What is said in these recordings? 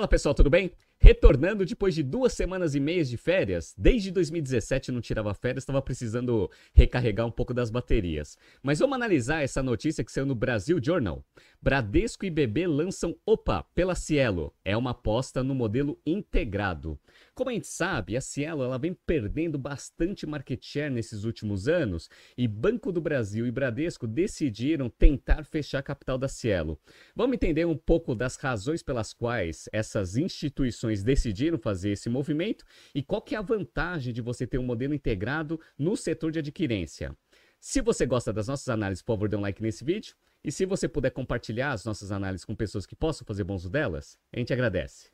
Fala pessoal, tudo bem? Retornando depois de duas semanas e meias de férias, desde 2017 não tirava férias, estava precisando recarregar um pouco das baterias. Mas vamos analisar essa notícia que saiu no Brasil Journal. Bradesco e BB lançam OPA pela Cielo. É uma aposta no modelo integrado. Como a gente sabe, a Cielo ela vem perdendo bastante market share nesses últimos anos e Banco do Brasil e Bradesco decidiram tentar fechar a capital da Cielo. Vamos entender um pouco das razões pelas quais essas instituições instituições decidiram fazer esse movimento e qual que é a vantagem de você ter um modelo integrado no setor de adquirência. Se você gosta das nossas análises, por favor, dê um like nesse vídeo. E se você puder compartilhar as nossas análises com pessoas que possam fazer bom uso delas, a gente agradece.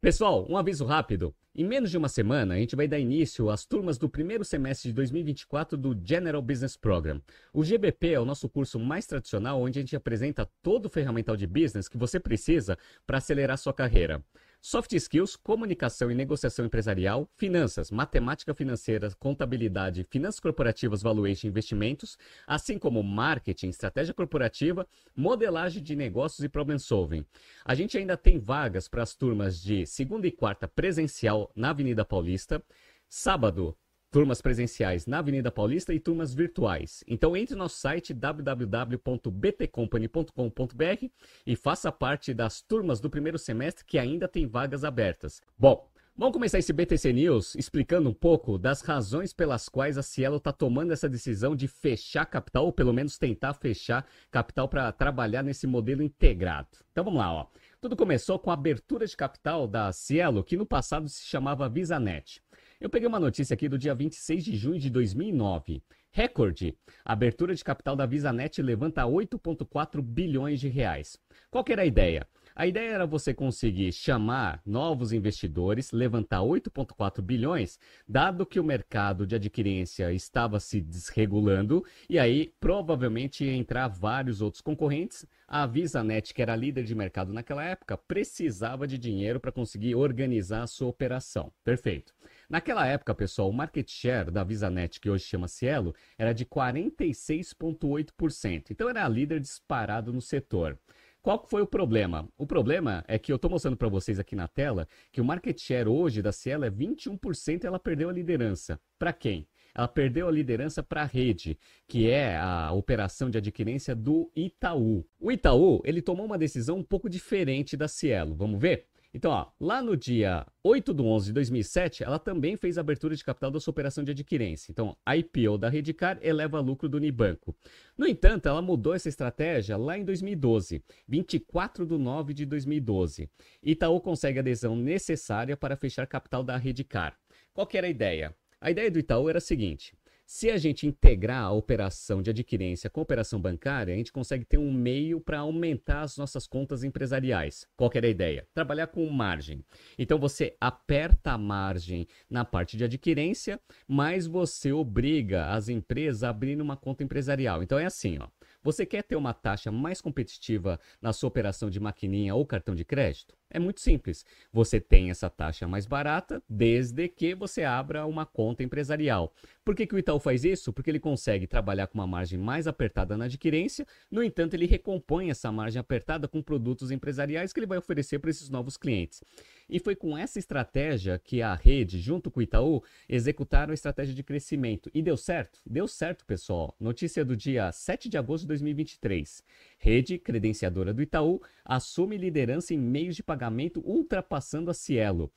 Pessoal, um aviso rápido. Em menos de uma semana, a gente vai dar início às turmas do primeiro semestre de 2024 do General Business Program. O GBP é o nosso curso mais tradicional, onde a gente apresenta todo o ferramental de business que você precisa para acelerar sua carreira. Soft skills, comunicação e negociação empresarial, finanças, matemática financeira, contabilidade, finanças corporativas, valuation e investimentos, assim como marketing, estratégia corporativa, modelagem de negócios e problem solving. A gente ainda tem vagas para as turmas de segunda e quarta presencial na Avenida Paulista, sábado turmas presenciais na Avenida Paulista e turmas virtuais. Então entre no nosso site www.btcompany.com.br e faça parte das turmas do primeiro semestre que ainda tem vagas abertas. Bom, Vamos começar esse BTC News explicando um pouco das razões pelas quais a Cielo está tomando essa decisão de fechar capital, ou pelo menos tentar fechar capital para trabalhar nesse modelo integrado. Então vamos lá, ó. Tudo começou com a abertura de capital da Cielo, que no passado se chamava VisaNet. Eu peguei uma notícia aqui do dia 26 de junho de 2009. Recorde. abertura de capital da VisaNet levanta 8,4 bilhões de reais. Qual era a ideia? A ideia era você conseguir chamar novos investidores, levantar 8,4 bilhões, dado que o mercado de adquirência estava se desregulando, e aí provavelmente ia entrar vários outros concorrentes. A VisaNet, que era líder de mercado naquela época, precisava de dinheiro para conseguir organizar a sua operação. Perfeito. Naquela época, pessoal, o market share da VisaNet, que hoje chama Cielo, era de 46,8%. Então era a líder disparado no setor. Qual foi o problema? O problema é que eu estou mostrando para vocês aqui na tela que o market share hoje da Cielo é 21% e ela perdeu a liderança. Para quem? Ela perdeu a liderança para a rede, que é a operação de adquirência do Itaú. O Itaú, ele tomou uma decisão um pouco diferente da Cielo. Vamos ver? Então, ó, lá no dia 8 de 11 de 2007, ela também fez a abertura de capital da sua operação de adquirência. Então, a IPO da Redcar eleva lucro do Unibanco. No entanto, ela mudou essa estratégia lá em 2012, 24 de 9 de 2012. Itaú consegue a adesão necessária para fechar capital da Redcar. Qual que era a ideia? A ideia do Itaú era a seguinte: se a gente integrar a operação de adquirência com a operação bancária, a gente consegue ter um meio para aumentar as nossas contas empresariais. Qual era a ideia? Trabalhar com margem. Então você aperta a margem na parte de adquirência, mas você obriga as empresas a abrir uma conta empresarial. Então é assim, ó. Você quer ter uma taxa mais competitiva na sua operação de maquininha ou cartão de crédito? É muito simples. Você tem essa taxa mais barata desde que você abra uma conta empresarial. Por que, que o Itaú faz isso? Porque ele consegue trabalhar com uma margem mais apertada na adquirência, no entanto, ele recompõe essa margem apertada com produtos empresariais que ele vai oferecer para esses novos clientes. E foi com essa estratégia que a rede, junto com o Itaú, executaram a estratégia de crescimento. E deu certo? Deu certo, pessoal. Notícia do dia 7 de agosto de 2023. Rede, credenciadora do Itaú, assume liderança em meios de pagamento ultrapassando a Cielo.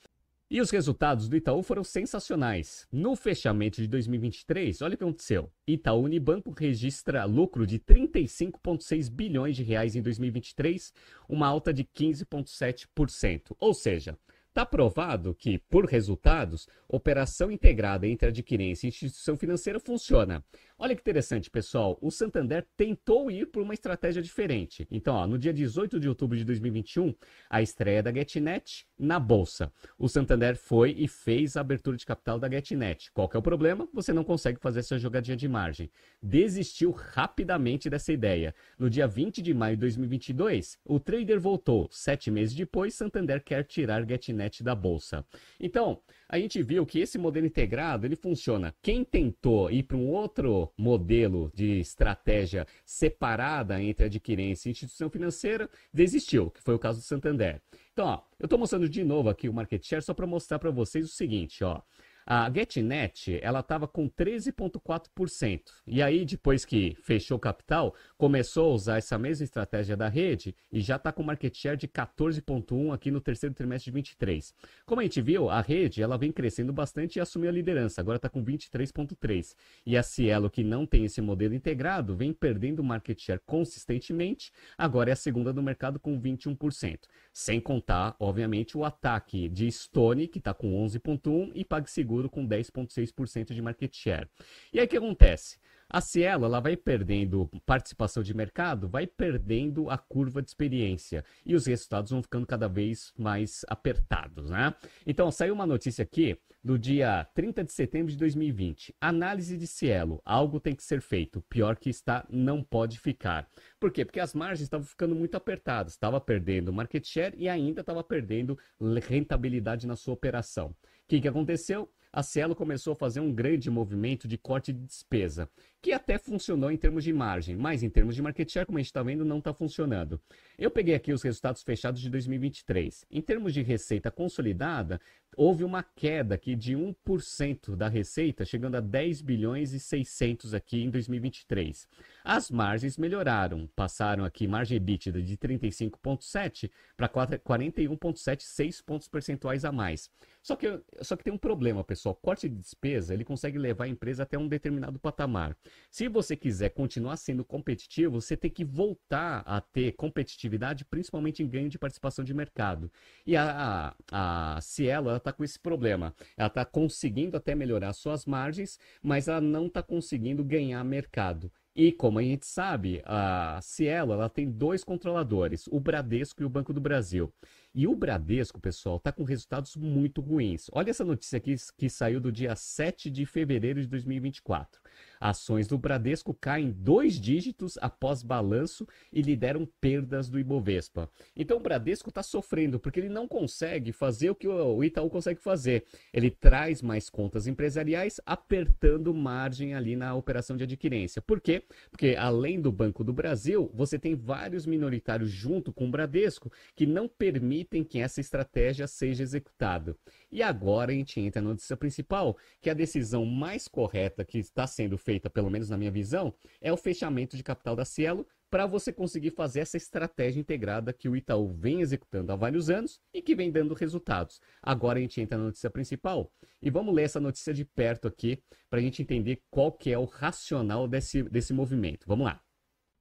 E os resultados do Itaú foram sensacionais. No fechamento de 2023, olha o que aconteceu. Itaú Unibanco registra lucro de 35,6 bilhões de reais em 2023, uma alta de 15,7%. Ou seja, Está provado que, por resultados, operação integrada entre adquirência e instituição financeira funciona. Olha que interessante, pessoal. O Santander tentou ir por uma estratégia diferente. Então, ó, no dia 18 de outubro de 2021, a estreia da GetNet na bolsa. O Santander foi e fez a abertura de capital da GetNet. Qual é o problema? Você não consegue fazer essa jogadinha de margem. Desistiu rapidamente dessa ideia. No dia 20 de maio de 2022, o trader voltou. Sete meses depois, Santander quer tirar GetNet da bolsa. Então, a gente viu que esse modelo integrado ele funciona. Quem tentou ir para um outro modelo de estratégia separada entre adquirência e instituição financeira, desistiu, que foi o caso do Santander. Então, ó, eu estou mostrando de novo aqui o market share só para mostrar para vocês o seguinte, ó. A GetNet, ela estava com 13,4%. E aí, depois que fechou o capital, começou a usar essa mesma estratégia da rede e já está com market share de 14,1% aqui no terceiro trimestre de 23. Como a gente viu, a rede ela vem crescendo bastante e assumiu a liderança. Agora está com 23,3%. E a Cielo, que não tem esse modelo integrado, vem perdendo market share consistentemente. Agora é a segunda no mercado com 21%. Sem contar, obviamente, o ataque de Stone, que está com 11,1% e PagSeguro seguro com 10,6% de market share. E aí o que acontece? A Cielo ela vai perdendo participação de mercado, vai perdendo a curva de experiência e os resultados vão ficando cada vez mais apertados, né? Então, saiu uma notícia aqui do dia 30 de setembro de 2020. Análise de Cielo, algo tem que ser feito. Pior que está, não pode ficar. Por quê? Porque as margens estavam ficando muito apertadas, estava perdendo market share e ainda estava perdendo rentabilidade na sua operação. O que, que aconteceu? A Cielo começou a fazer um grande movimento de corte de despesa, que até funcionou em termos de margem, mas em termos de market share, como a gente está vendo, não está funcionando. Eu peguei aqui os resultados fechados de 2023. Em termos de receita consolidada, houve uma queda aqui de 1% da receita, chegando a 10 bilhões e 600 aqui em 2023. As margens melhoraram, passaram aqui margem EBITDA de 35,7 para 41,7, 6 pontos percentuais a mais. Só que, só que tem um problema, pessoal. Corte de despesa, ele consegue levar a empresa até um determinado patamar. Se você quiser continuar sendo competitivo, você tem que voltar a ter competitividade, principalmente em ganho de participação de mercado. E a, a, a Cielo está com esse problema. Ela está conseguindo até melhorar suas margens, mas ela não está conseguindo ganhar mercado. E como a gente sabe, a Cielo ela tem dois controladores, o Bradesco e o Banco do Brasil. E o Bradesco, pessoal, está com resultados muito ruins. Olha essa notícia aqui que saiu do dia 7 de fevereiro de 2024. Ações do Bradesco caem dois dígitos após balanço e lideram perdas do Ibovespa. Então o Bradesco está sofrendo porque ele não consegue fazer o que o Itaú consegue fazer. Ele traz mais contas empresariais, apertando margem ali na operação de adquirência. Por quê? Porque além do Banco do Brasil, você tem vários minoritários junto com o Bradesco que não permitem que essa estratégia seja executada. E agora a gente entra na notícia principal, que a decisão mais correta que está sendo feita, pelo menos na minha visão, é o fechamento de capital da Cielo para você conseguir fazer essa estratégia integrada que o Itaú vem executando há vários anos e que vem dando resultados. Agora a gente entra na notícia principal e vamos ler essa notícia de perto aqui para a gente entender qual que é o racional desse, desse movimento. Vamos lá.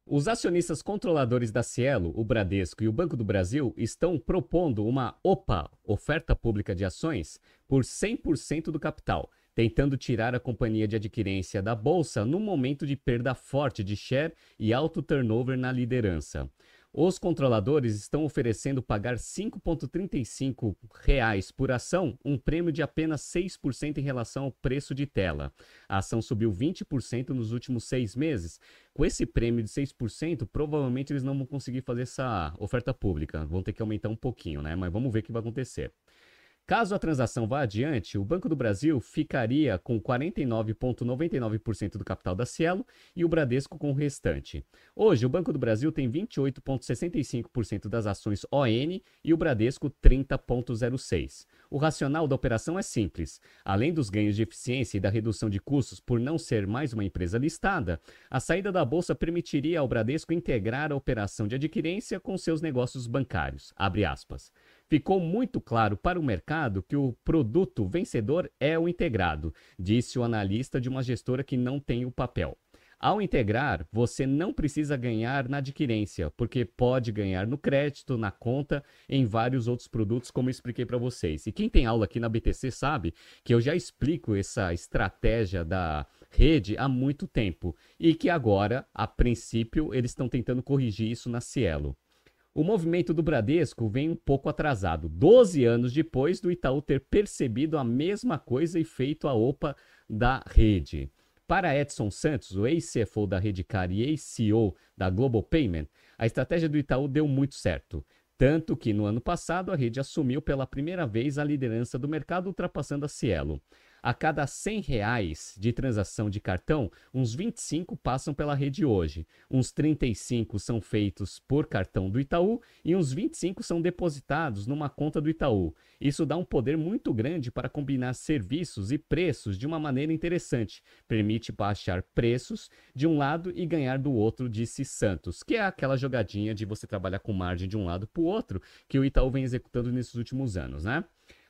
Os acionistas controladores da Cielo, o Bradesco e o Banco do Brasil estão propondo uma OPA, oferta pública de ações, por 100% do capital, tentando tirar a companhia de adquirência da bolsa no momento de perda forte de share e alto turnover na liderança. Os controladores estão oferecendo pagar R$ 5,35 por ação, um prêmio de apenas 6% em relação ao preço de tela. A ação subiu 20% nos últimos seis meses. Com esse prêmio de 6%, provavelmente eles não vão conseguir fazer essa oferta pública. Vão ter que aumentar um pouquinho, né? Mas vamos ver o que vai acontecer. Caso a transação vá adiante, o Banco do Brasil ficaria com 49,99% do capital da Cielo e o Bradesco com o restante. Hoje, o Banco do Brasil tem 28,65% das ações ON e o Bradesco 30,06%. O racional da operação é simples. Além dos ganhos de eficiência e da redução de custos por não ser mais uma empresa listada, a saída da bolsa permitiria ao Bradesco integrar a operação de adquirência com seus negócios bancários. Ficou muito claro para o mercado que o produto vencedor é o integrado, disse o analista de uma gestora que não tem o papel. Ao integrar, você não precisa ganhar na adquirência, porque pode ganhar no crédito, na conta, em vários outros produtos, como eu expliquei para vocês. E quem tem aula aqui na BTC sabe que eu já explico essa estratégia da rede há muito tempo e que agora, a princípio, eles estão tentando corrigir isso na Cielo. O movimento do Bradesco vem um pouco atrasado, 12 anos depois do Itaú ter percebido a mesma coisa e feito a OPA da rede. Para Edson Santos, o ex-CFO da Redcar e ex-CEO da Global Payment, a estratégia do Itaú deu muito certo. Tanto que no ano passado a rede assumiu pela primeira vez a liderança do mercado, ultrapassando a Cielo. A cada 100 reais de transação de cartão, uns 25 passam pela rede hoje, uns 35 são feitos por cartão do Itaú e uns 25 são depositados numa conta do Itaú. Isso dá um poder muito grande para combinar serviços e preços de uma maneira interessante. Permite baixar preços de um lado e ganhar do outro, disse Santos, que é aquela jogadinha de você trabalhar com margem de um lado para o outro que o Itaú vem executando nesses últimos anos, né?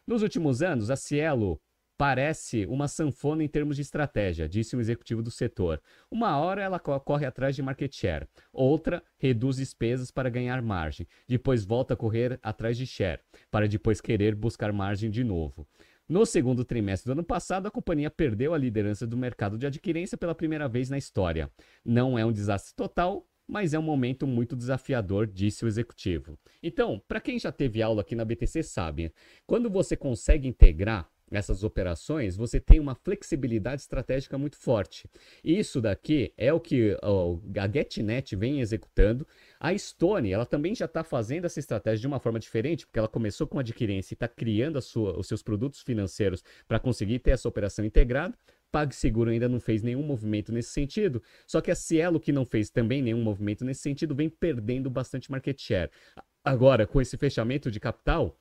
Nos últimos anos, a Cielo Parece uma sanfona em termos de estratégia, disse um executivo do setor. Uma hora ela corre atrás de market share, outra reduz despesas para ganhar margem, depois volta a correr atrás de share, para depois querer buscar margem de novo. No segundo trimestre do ano passado, a companhia perdeu a liderança do mercado de adquirência pela primeira vez na história. Não é um desastre total, mas é um momento muito desafiador, disse o executivo. Então, para quem já teve aula aqui na BTC sabe, quando você consegue integrar essas operações, você tem uma flexibilidade estratégica muito forte. Isso daqui é o que a GetNet vem executando. A Stone, ela também já está fazendo essa estratégia de uma forma diferente, porque ela começou com adquirência e está criando sua, os seus produtos financeiros para conseguir ter essa operação integrada. PagSeguro ainda não fez nenhum movimento nesse sentido, só que a Cielo, que não fez também nenhum movimento nesse sentido, vem perdendo bastante market share. Agora, com esse fechamento de capital,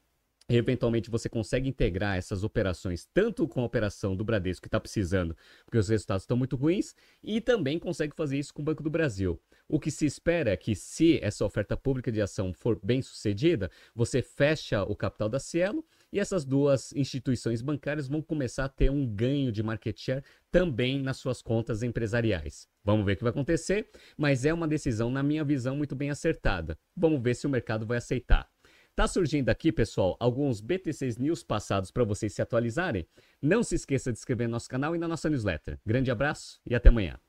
Eventualmente você consegue integrar essas operações tanto com a operação do Bradesco que está precisando, porque os resultados estão muito ruins, e também consegue fazer isso com o Banco do Brasil. O que se espera é que, se essa oferta pública de ação for bem sucedida, você fecha o capital da Cielo e essas duas instituições bancárias vão começar a ter um ganho de market share também nas suas contas empresariais. Vamos ver o que vai acontecer, mas é uma decisão, na minha visão, muito bem acertada. Vamos ver se o mercado vai aceitar. Tá surgindo aqui, pessoal, alguns BTCs News passados para vocês se atualizarem. Não se esqueça de inscrever no nosso canal e na nossa newsletter. Grande abraço e até amanhã.